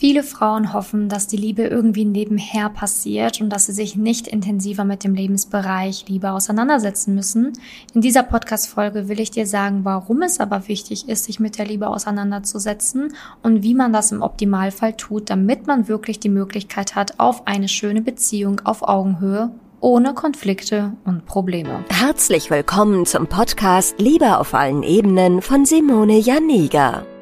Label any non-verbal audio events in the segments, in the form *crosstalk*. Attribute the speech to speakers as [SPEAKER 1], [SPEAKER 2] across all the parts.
[SPEAKER 1] Viele Frauen hoffen, dass die Liebe irgendwie nebenher passiert und dass sie sich nicht intensiver mit dem Lebensbereich Liebe auseinandersetzen müssen. In dieser Podcast-Folge will ich dir sagen, warum es aber wichtig ist, sich mit der Liebe auseinanderzusetzen und wie man das im Optimalfall tut, damit man wirklich die Möglichkeit hat auf eine schöne Beziehung auf Augenhöhe ohne Konflikte und Probleme.
[SPEAKER 2] Herzlich willkommen zum Podcast Liebe auf allen Ebenen von Simone Janiga.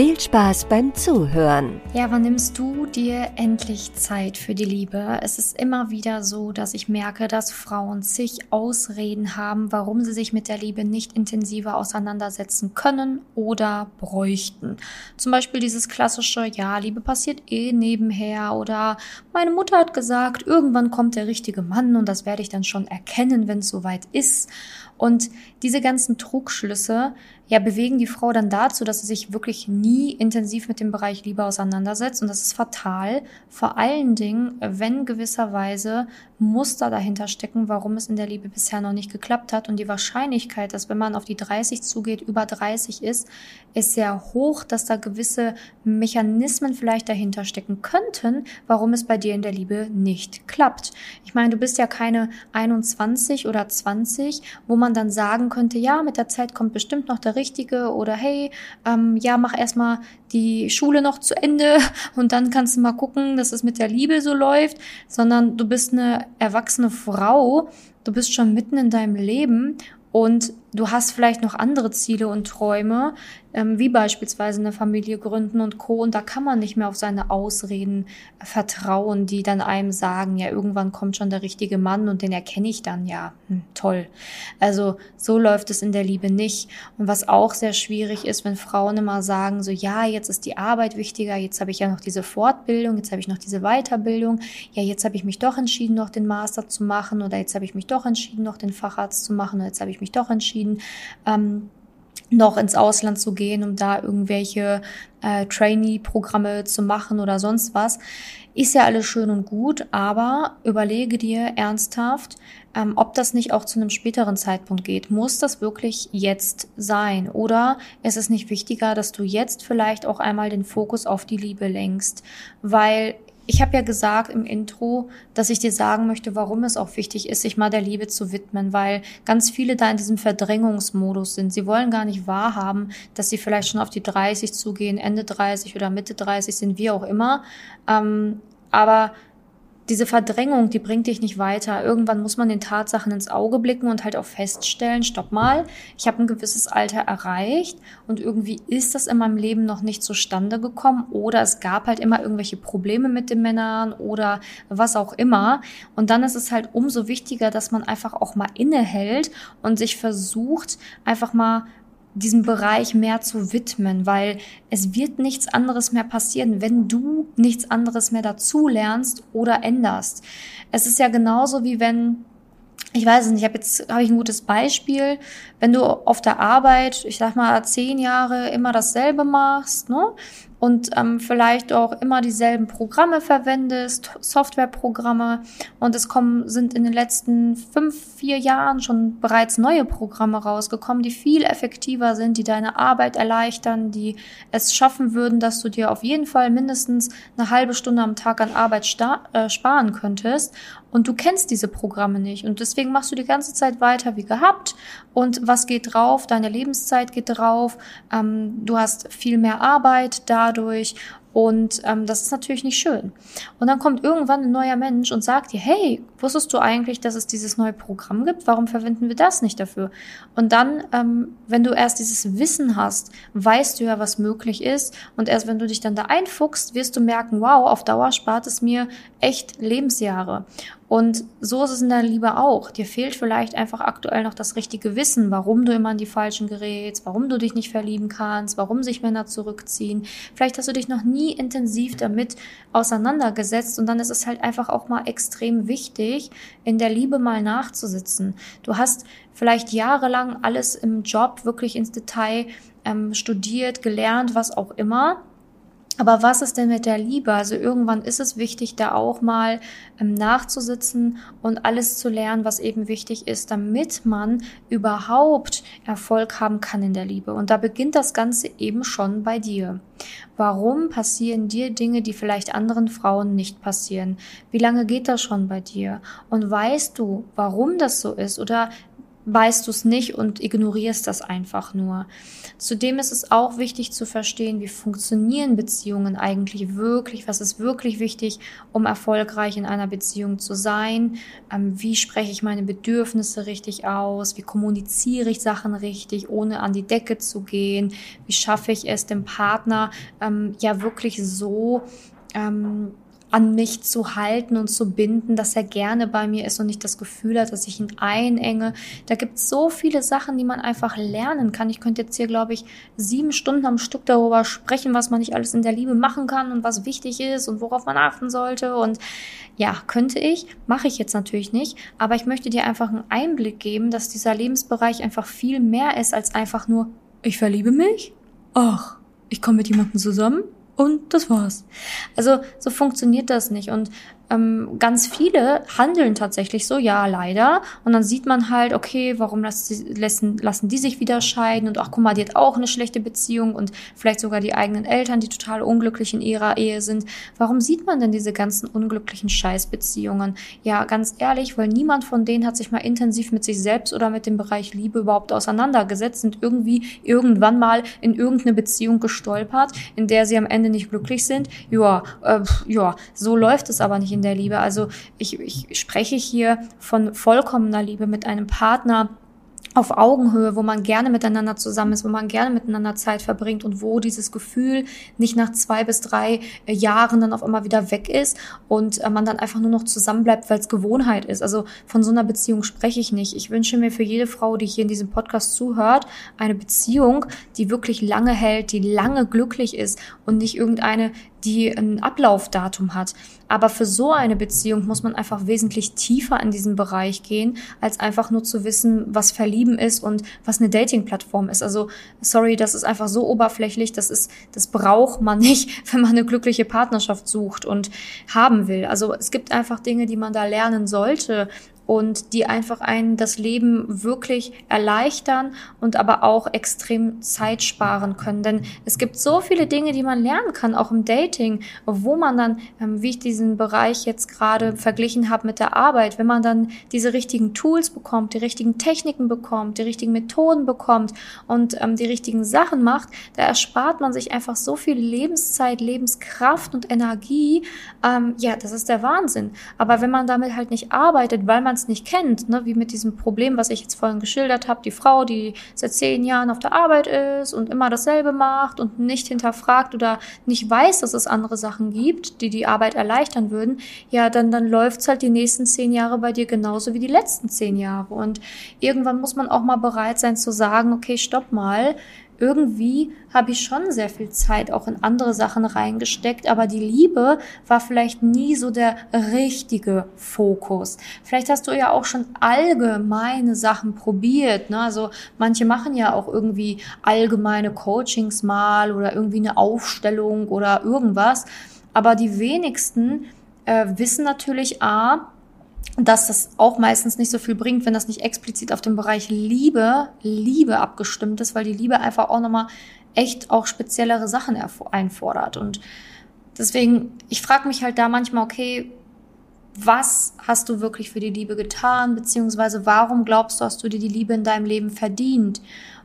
[SPEAKER 2] Viel Spaß beim Zuhören.
[SPEAKER 1] Ja, wann nimmst du dir endlich Zeit für die Liebe? Es ist immer wieder so, dass ich merke, dass Frauen zig Ausreden haben, warum sie sich mit der Liebe nicht intensiver auseinandersetzen können oder bräuchten. Zum Beispiel dieses klassische, ja, Liebe passiert eh nebenher oder meine Mutter hat gesagt, irgendwann kommt der richtige Mann und das werde ich dann schon erkennen, wenn es soweit ist. Und diese ganzen Trugschlüsse ja, bewegen die Frau dann dazu, dass sie sich wirklich nie intensiv mit dem Bereich Liebe auseinandersetzt. Und das ist fatal. Vor allen Dingen, wenn gewisserweise Muster dahinter stecken, warum es in der Liebe bisher noch nicht geklappt hat. Und die Wahrscheinlichkeit, dass wenn man auf die 30 zugeht, über 30 ist, ist sehr hoch, dass da gewisse Mechanismen vielleicht dahinter stecken könnten, warum es bei dir in der Liebe nicht klappt. Ich meine, du bist ja keine 21 oder 20, wo man dann sagen könnte, ja, mit der Zeit kommt bestimmt noch der Richtige oder hey, ähm, ja, mach erstmal die Schule noch zu Ende *laughs* und dann kannst du mal gucken, dass es mit der Liebe so läuft, sondern du bist eine erwachsene Frau, du bist schon mitten in deinem Leben und du hast vielleicht noch andere Ziele und Träume, ähm, wie beispielsweise eine Familie gründen und Co. Und da kann man nicht mehr auf seine Ausreden vertrauen, die dann einem sagen, ja, irgendwann kommt schon der richtige Mann und den erkenne ich dann, ja, hm, toll. Also so läuft es in der Liebe nicht. Und was auch sehr schwierig ist, wenn Frauen immer sagen, so, ja, jetzt ist die Arbeit wichtiger, jetzt habe ich ja noch diese Fortbildung, jetzt habe ich noch diese Weiterbildung, ja, jetzt habe ich mich doch entschieden, noch den Master zu machen oder jetzt habe ich mich doch entschieden, noch den Facharzt zu machen oder jetzt habe ich mich doch entschieden, ähm, noch ins Ausland zu gehen, um da irgendwelche äh, Trainee-Programme zu machen oder sonst was. Ist ja alles schön und gut, aber überlege dir ernsthaft, ähm, ob das nicht auch zu einem späteren Zeitpunkt geht. Muss das wirklich jetzt sein? Oder ist es nicht wichtiger, dass du jetzt vielleicht auch einmal den Fokus auf die Liebe lenkst? Weil ich habe ja gesagt im Intro, dass ich dir sagen möchte, warum es auch wichtig ist, sich mal der Liebe zu widmen, weil ganz viele da in diesem Verdrängungsmodus sind. Sie wollen gar nicht wahrhaben, dass sie vielleicht schon auf die 30 zugehen, Ende 30 oder Mitte 30 sind, wie auch immer. Ähm, aber diese Verdrängung, die bringt dich nicht weiter. Irgendwann muss man den Tatsachen ins Auge blicken und halt auch feststellen, stopp mal, ich habe ein gewisses Alter erreicht und irgendwie ist das in meinem Leben noch nicht zustande gekommen oder es gab halt immer irgendwelche Probleme mit den Männern oder was auch immer. Und dann ist es halt umso wichtiger, dass man einfach auch mal innehält und sich versucht, einfach mal diesem Bereich mehr zu widmen, weil es wird nichts anderes mehr passieren, wenn du nichts anderes mehr dazu lernst oder änderst. Es ist ja genauso wie wenn ich weiß es nicht, ich habe jetzt habe ich ein gutes Beispiel, wenn du auf der Arbeit, ich sag mal zehn Jahre immer dasselbe machst, ne, und ähm, vielleicht auch immer dieselben Programme verwendest, Softwareprogramme. Und es kommen, sind in den letzten fünf, vier Jahren schon bereits neue Programme rausgekommen, die viel effektiver sind, die deine Arbeit erleichtern, die es schaffen würden, dass du dir auf jeden Fall mindestens eine halbe Stunde am Tag an Arbeit äh, sparen könntest. Und du kennst diese Programme nicht. Und deswegen machst du die ganze Zeit weiter wie gehabt und was geht drauf? Deine Lebenszeit geht drauf, ähm, du hast viel mehr Arbeit dadurch und ähm, das ist natürlich nicht schön. Und dann kommt irgendwann ein neuer Mensch und sagt dir, hey, wusstest du eigentlich, dass es dieses neue Programm gibt? Warum verwenden wir das nicht dafür? Und dann, ähm, wenn du erst dieses Wissen hast, weißt du ja, was möglich ist. Und erst wenn du dich dann da einfuchst, wirst du merken, wow, auf Dauer spart es mir echt Lebensjahre. Und so ist es in der Liebe auch. Dir fehlt vielleicht einfach aktuell noch das richtige Wissen, warum du immer an die Falschen gerätst, warum du dich nicht verlieben kannst, warum sich Männer zurückziehen. Vielleicht hast du dich noch nie intensiv damit auseinandergesetzt und dann ist es halt einfach auch mal extrem wichtig, in der Liebe mal nachzusitzen. Du hast vielleicht jahrelang alles im Job wirklich ins Detail ähm, studiert, gelernt, was auch immer. Aber was ist denn mit der Liebe? Also irgendwann ist es wichtig, da auch mal ähm, nachzusitzen und alles zu lernen, was eben wichtig ist, damit man überhaupt Erfolg haben kann in der Liebe. Und da beginnt das Ganze eben schon bei dir. Warum passieren dir Dinge, die vielleicht anderen Frauen nicht passieren? Wie lange geht das schon bei dir? Und weißt du, warum das so ist? Oder weißt du es nicht und ignorierst das einfach nur. Zudem ist es auch wichtig zu verstehen, wie funktionieren Beziehungen eigentlich wirklich, was ist wirklich wichtig, um erfolgreich in einer Beziehung zu sein, ähm, wie spreche ich meine Bedürfnisse richtig aus, wie kommuniziere ich Sachen richtig, ohne an die Decke zu gehen, wie schaffe ich es, dem Partner ähm, ja wirklich so ähm, an mich zu halten und zu binden, dass er gerne bei mir ist und nicht das Gefühl hat, dass ich ihn einenge. Da gibt es so viele Sachen, die man einfach lernen kann. Ich könnte jetzt hier, glaube ich, sieben Stunden am Stück darüber sprechen, was man nicht alles in der Liebe machen kann und was wichtig ist und worauf man achten sollte. Und ja, könnte ich, mache ich jetzt natürlich nicht, aber ich möchte dir einfach einen Einblick geben, dass dieser Lebensbereich einfach viel mehr ist als einfach nur, ich verliebe mich. Ach, ich komme mit jemandem zusammen und das war's. Also so funktioniert das nicht. Und ähm, ganz viele handeln tatsächlich so, ja, leider. Und dann sieht man halt, okay, warum lassen, lassen, die sich wieder scheiden? Und ach, guck mal, die hat auch eine schlechte Beziehung und vielleicht sogar die eigenen Eltern, die total unglücklich in ihrer Ehe sind. Warum sieht man denn diese ganzen unglücklichen Scheißbeziehungen? Ja, ganz ehrlich, weil niemand von denen hat sich mal intensiv mit sich selbst oder mit dem Bereich Liebe überhaupt auseinandergesetzt und irgendwie irgendwann mal in irgendeine Beziehung gestolpert, in der sie am Ende nicht glücklich sind. Ja, äh, ja, so läuft es aber nicht in der Liebe. Also ich, ich spreche hier von vollkommener Liebe mit einem Partner, auf Augenhöhe, wo man gerne miteinander zusammen ist, wo man gerne miteinander Zeit verbringt und wo dieses Gefühl nicht nach zwei bis drei äh, Jahren dann auf einmal wieder weg ist und äh, man dann einfach nur noch zusammenbleibt, weil es Gewohnheit ist. Also von so einer Beziehung spreche ich nicht. Ich wünsche mir für jede Frau, die hier in diesem Podcast zuhört, eine Beziehung, die wirklich lange hält, die lange glücklich ist und nicht irgendeine, die ein Ablaufdatum hat. Aber für so eine Beziehung muss man einfach wesentlich tiefer in diesen Bereich gehen, als einfach nur zu wissen, was verlieben ist und was eine Dating-Plattform ist. Also, sorry, das ist einfach so oberflächlich, das ist, das braucht man *laughs* nicht, wenn man eine glückliche Partnerschaft sucht und haben will. Also, es gibt einfach Dinge, die man da lernen sollte und die einfach einen das Leben wirklich erleichtern und aber auch extrem Zeit sparen können. Denn es gibt so viele Dinge, die man lernen kann, auch im Dating, wo man dann, ähm, wie ich diesen Bereich jetzt gerade verglichen habe mit der Arbeit, wenn man dann diese richtigen Tools bekommt, die richtigen Techniken bekommt, die richtigen Methoden bekommt und ähm, die richtigen Sachen macht, da erspart man sich einfach so viel Lebenszeit, Lebenskraft und Energie. Ähm, ja, das ist der Wahnsinn. Aber wenn man damit halt nicht arbeitet, weil man es nicht kennt, ne, wie mit diesem Problem, was ich jetzt vorhin geschildert habe, die Frau, die seit zehn Jahren auf der Arbeit ist und immer dasselbe macht und nicht hinterfragt oder nicht weiß, dass es andere Sachen gibt, die die Arbeit erleichtern würden, ja, dann, dann läuft's halt die nächsten zehn Jahre bei dir genauso wie die letzten zehn Jahre. Und irgendwann muss man auch mal bereit sein zu sagen, okay, stopp mal, irgendwie habe ich schon sehr viel Zeit auch in andere Sachen reingesteckt, aber die Liebe war vielleicht nie so der richtige Fokus. Vielleicht hast du ja auch schon allgemeine Sachen probiert. Ne? Also manche machen ja auch irgendwie allgemeine Coachings mal oder irgendwie eine Aufstellung oder irgendwas. Aber die wenigsten äh, wissen natürlich, a, dass das auch meistens nicht so viel bringt, wenn das nicht explizit auf den Bereich Liebe, Liebe abgestimmt ist, weil die Liebe einfach auch nochmal echt auch speziellere Sachen einfordert. Und deswegen, ich frage mich halt da manchmal, okay, was hast du wirklich für die Liebe getan, beziehungsweise warum glaubst du, hast du dir die Liebe in deinem Leben verdient?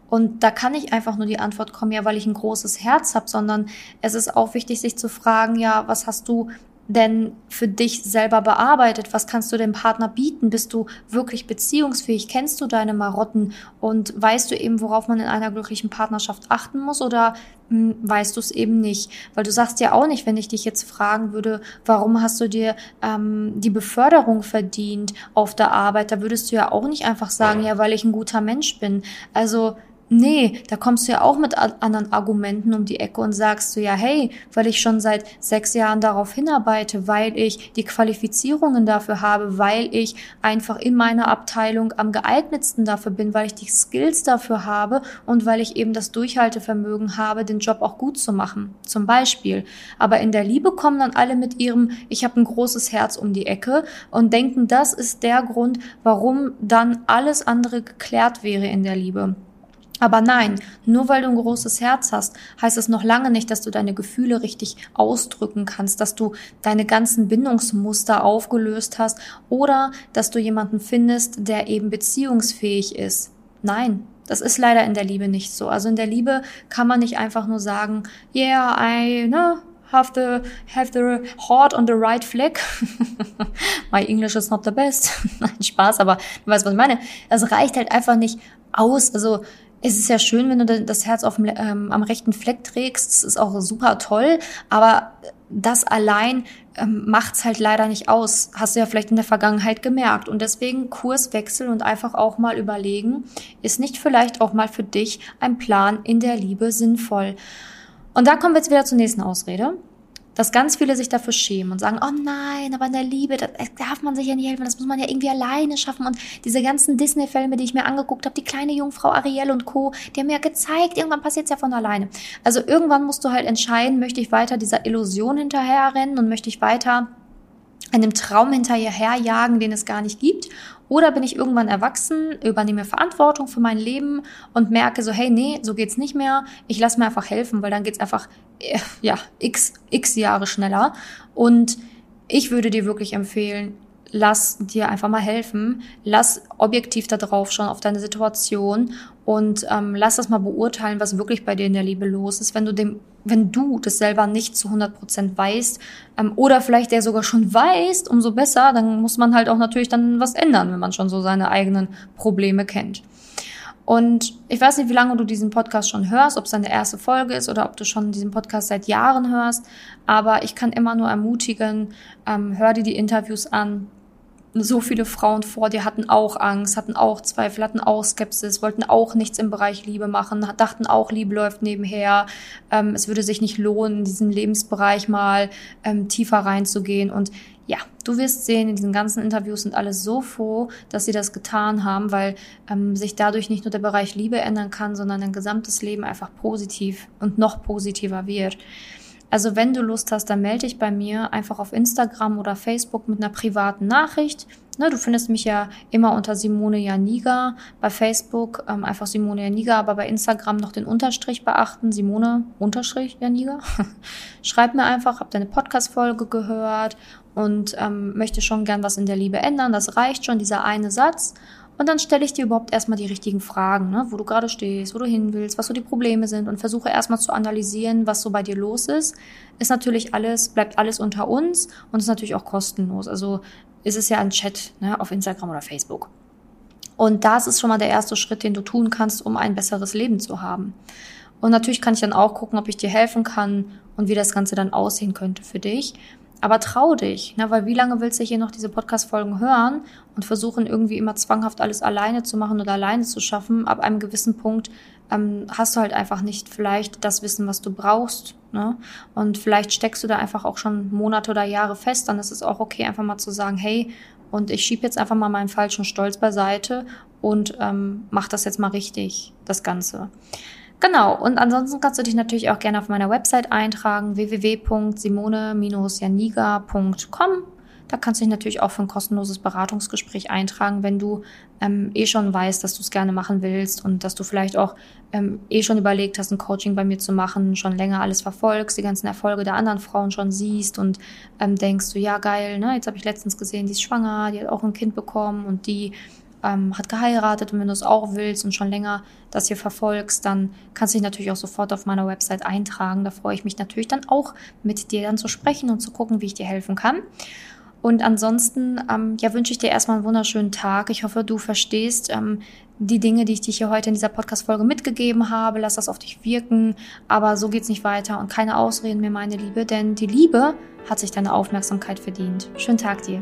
[SPEAKER 1] Und da kann nicht einfach nur die Antwort kommen, ja, weil ich ein großes Herz habe, sondern es ist auch wichtig, sich zu fragen, ja, was hast du denn für dich selber bearbeitet? Was kannst du dem Partner bieten? Bist du wirklich beziehungsfähig? Kennst du deine Marotten und weißt du eben, worauf man in einer glücklichen Partnerschaft achten muss oder hm, weißt du es eben nicht? Weil du sagst ja auch nicht, wenn ich dich jetzt fragen würde, warum hast du dir ähm, die Beförderung verdient auf der Arbeit, da würdest du ja auch nicht einfach sagen, ja, weil ich ein guter Mensch bin. Also Nee, da kommst du ja auch mit anderen Argumenten um die Ecke und sagst du ja, hey, weil ich schon seit sechs Jahren darauf hinarbeite, weil ich die Qualifizierungen dafür habe, weil ich einfach in meiner Abteilung am geeignetsten dafür bin, weil ich die Skills dafür habe und weil ich eben das Durchhaltevermögen habe, den Job auch gut zu machen, zum Beispiel. Aber in der Liebe kommen dann alle mit ihrem, ich habe ein großes Herz um die Ecke und denken, das ist der Grund, warum dann alles andere geklärt wäre in der Liebe. Aber nein, nur weil du ein großes Herz hast, heißt es noch lange nicht, dass du deine Gefühle richtig ausdrücken kannst, dass du deine ganzen Bindungsmuster aufgelöst hast oder dass du jemanden findest, der eben beziehungsfähig ist. Nein, das ist leider in der Liebe nicht so. Also in der Liebe kann man nicht einfach nur sagen, yeah, I, ne, have the have the heart on the right flag. *laughs* My English is not the best. *laughs* Nein, Spaß, aber du weißt, was ich meine. Es reicht halt einfach nicht aus. Also es ist ja schön, wenn du das Herz auf dem, ähm, am rechten Fleck trägst. Das ist auch super toll. Aber das allein ähm, macht's halt leider nicht aus. Hast du ja vielleicht in der Vergangenheit gemerkt. Und deswegen Kurswechsel und einfach auch mal überlegen, ist nicht vielleicht auch mal für dich ein Plan in der Liebe sinnvoll? Und da kommen wir jetzt wieder zur nächsten Ausrede dass ganz viele sich dafür schämen und sagen, oh nein, aber in der Liebe, da darf man sich ja nicht helfen, das muss man ja irgendwie alleine schaffen. Und diese ganzen Disney-Filme, die ich mir angeguckt habe, die kleine Jungfrau Ariel und Co., die haben mir ja gezeigt, irgendwann passiert es ja von alleine. Also irgendwann musst du halt entscheiden, möchte ich weiter dieser Illusion hinterherrennen und möchte ich weiter einem Traum hinterherjagen, den es gar nicht gibt? Oder bin ich irgendwann erwachsen, übernehme Verantwortung für mein Leben und merke so, hey, nee, so geht's nicht mehr. Ich lasse mir einfach helfen, weil dann geht's einfach, äh, ja, x, x Jahre schneller. Und ich würde dir wirklich empfehlen, lass dir einfach mal helfen, lass objektiv da drauf schauen auf deine Situation und ähm, lass das mal beurteilen, was wirklich bei dir in der Liebe los ist, wenn du dem, wenn du das selber nicht zu 100 Prozent weißt ähm, oder vielleicht der sogar schon weißt, umso besser, dann muss man halt auch natürlich dann was ändern, wenn man schon so seine eigenen Probleme kennt. Und ich weiß nicht, wie lange du diesen Podcast schon hörst, ob es deine erste Folge ist oder ob du schon diesen Podcast seit Jahren hörst. Aber ich kann immer nur ermutigen, ähm, hör dir die Interviews an, so viele Frauen vor dir hatten auch Angst, hatten auch Zweifel, hatten auch Skepsis, wollten auch nichts im Bereich Liebe machen, dachten auch, Liebe läuft nebenher. Ähm, es würde sich nicht lohnen, in diesen Lebensbereich mal ähm, tiefer reinzugehen. Und ja, du wirst sehen, in diesen ganzen Interviews sind alle so froh, dass sie das getan haben, weil ähm, sich dadurch nicht nur der Bereich Liebe ändern kann, sondern dein gesamtes Leben einfach positiv und noch positiver wird. Also wenn du Lust hast, dann melde dich bei mir einfach auf Instagram oder Facebook mit einer privaten Nachricht. Ne, du findest mich ja immer unter Simone Janiga. Bei Facebook ähm, einfach Simone Janiga, aber bei Instagram noch den Unterstrich beachten. Simone Unterstrich Janiga. *laughs* Schreib mir einfach, hab deine Podcast-Folge gehört und ähm, möchte schon gern was in der Liebe ändern. Das reicht schon, dieser eine Satz. Und dann stelle ich dir überhaupt erstmal die richtigen Fragen, ne? wo du gerade stehst, wo du hin willst, was so die Probleme sind und versuche erstmal zu analysieren, was so bei dir los ist. Ist natürlich alles, bleibt alles unter uns und ist natürlich auch kostenlos. Also ist es ja ein Chat ne? auf Instagram oder Facebook. Und das ist schon mal der erste Schritt, den du tun kannst, um ein besseres Leben zu haben. Und natürlich kann ich dann auch gucken, ob ich dir helfen kann und wie das Ganze dann aussehen könnte für dich. Aber trau dich, ne? weil wie lange willst du hier noch diese Podcast-Folgen hören und versuchen irgendwie immer zwanghaft alles alleine zu machen oder alleine zu schaffen? Ab einem gewissen Punkt ähm, hast du halt einfach nicht vielleicht das Wissen, was du brauchst. Ne? Und vielleicht steckst du da einfach auch schon Monate oder Jahre fest. Dann ist es auch okay, einfach mal zu sagen, hey, und ich schiebe jetzt einfach mal meinen falschen Stolz beiseite und ähm, mach das jetzt mal richtig, das Ganze. Genau, und ansonsten kannst du dich natürlich auch gerne auf meiner Website eintragen, www.simone-janiga.com. Da kannst du dich natürlich auch für ein kostenloses Beratungsgespräch eintragen, wenn du ähm, eh schon weißt, dass du es gerne machen willst und dass du vielleicht auch ähm, eh schon überlegt hast, ein Coaching bei mir zu machen, schon länger alles verfolgst, die ganzen Erfolge der anderen Frauen schon siehst und ähm, denkst du, ja geil, ne, jetzt habe ich letztens gesehen, die ist schwanger, die hat auch ein Kind bekommen und die ähm, hat geheiratet und wenn du es auch willst und schon länger das hier verfolgst, dann kannst du dich natürlich auch sofort auf meiner Website eintragen. Da freue ich mich natürlich dann auch mit dir dann zu sprechen und zu gucken, wie ich dir helfen kann. Und ansonsten ähm, ja, wünsche ich dir erstmal einen wunderschönen Tag. Ich hoffe, du verstehst ähm, die Dinge, die ich dir hier heute in dieser Podcast-Folge mitgegeben habe. Lass das auf dich wirken. Aber so geht's nicht weiter. Und keine Ausreden mehr, meine Liebe, denn die Liebe hat sich deine Aufmerksamkeit verdient. Schönen Tag dir.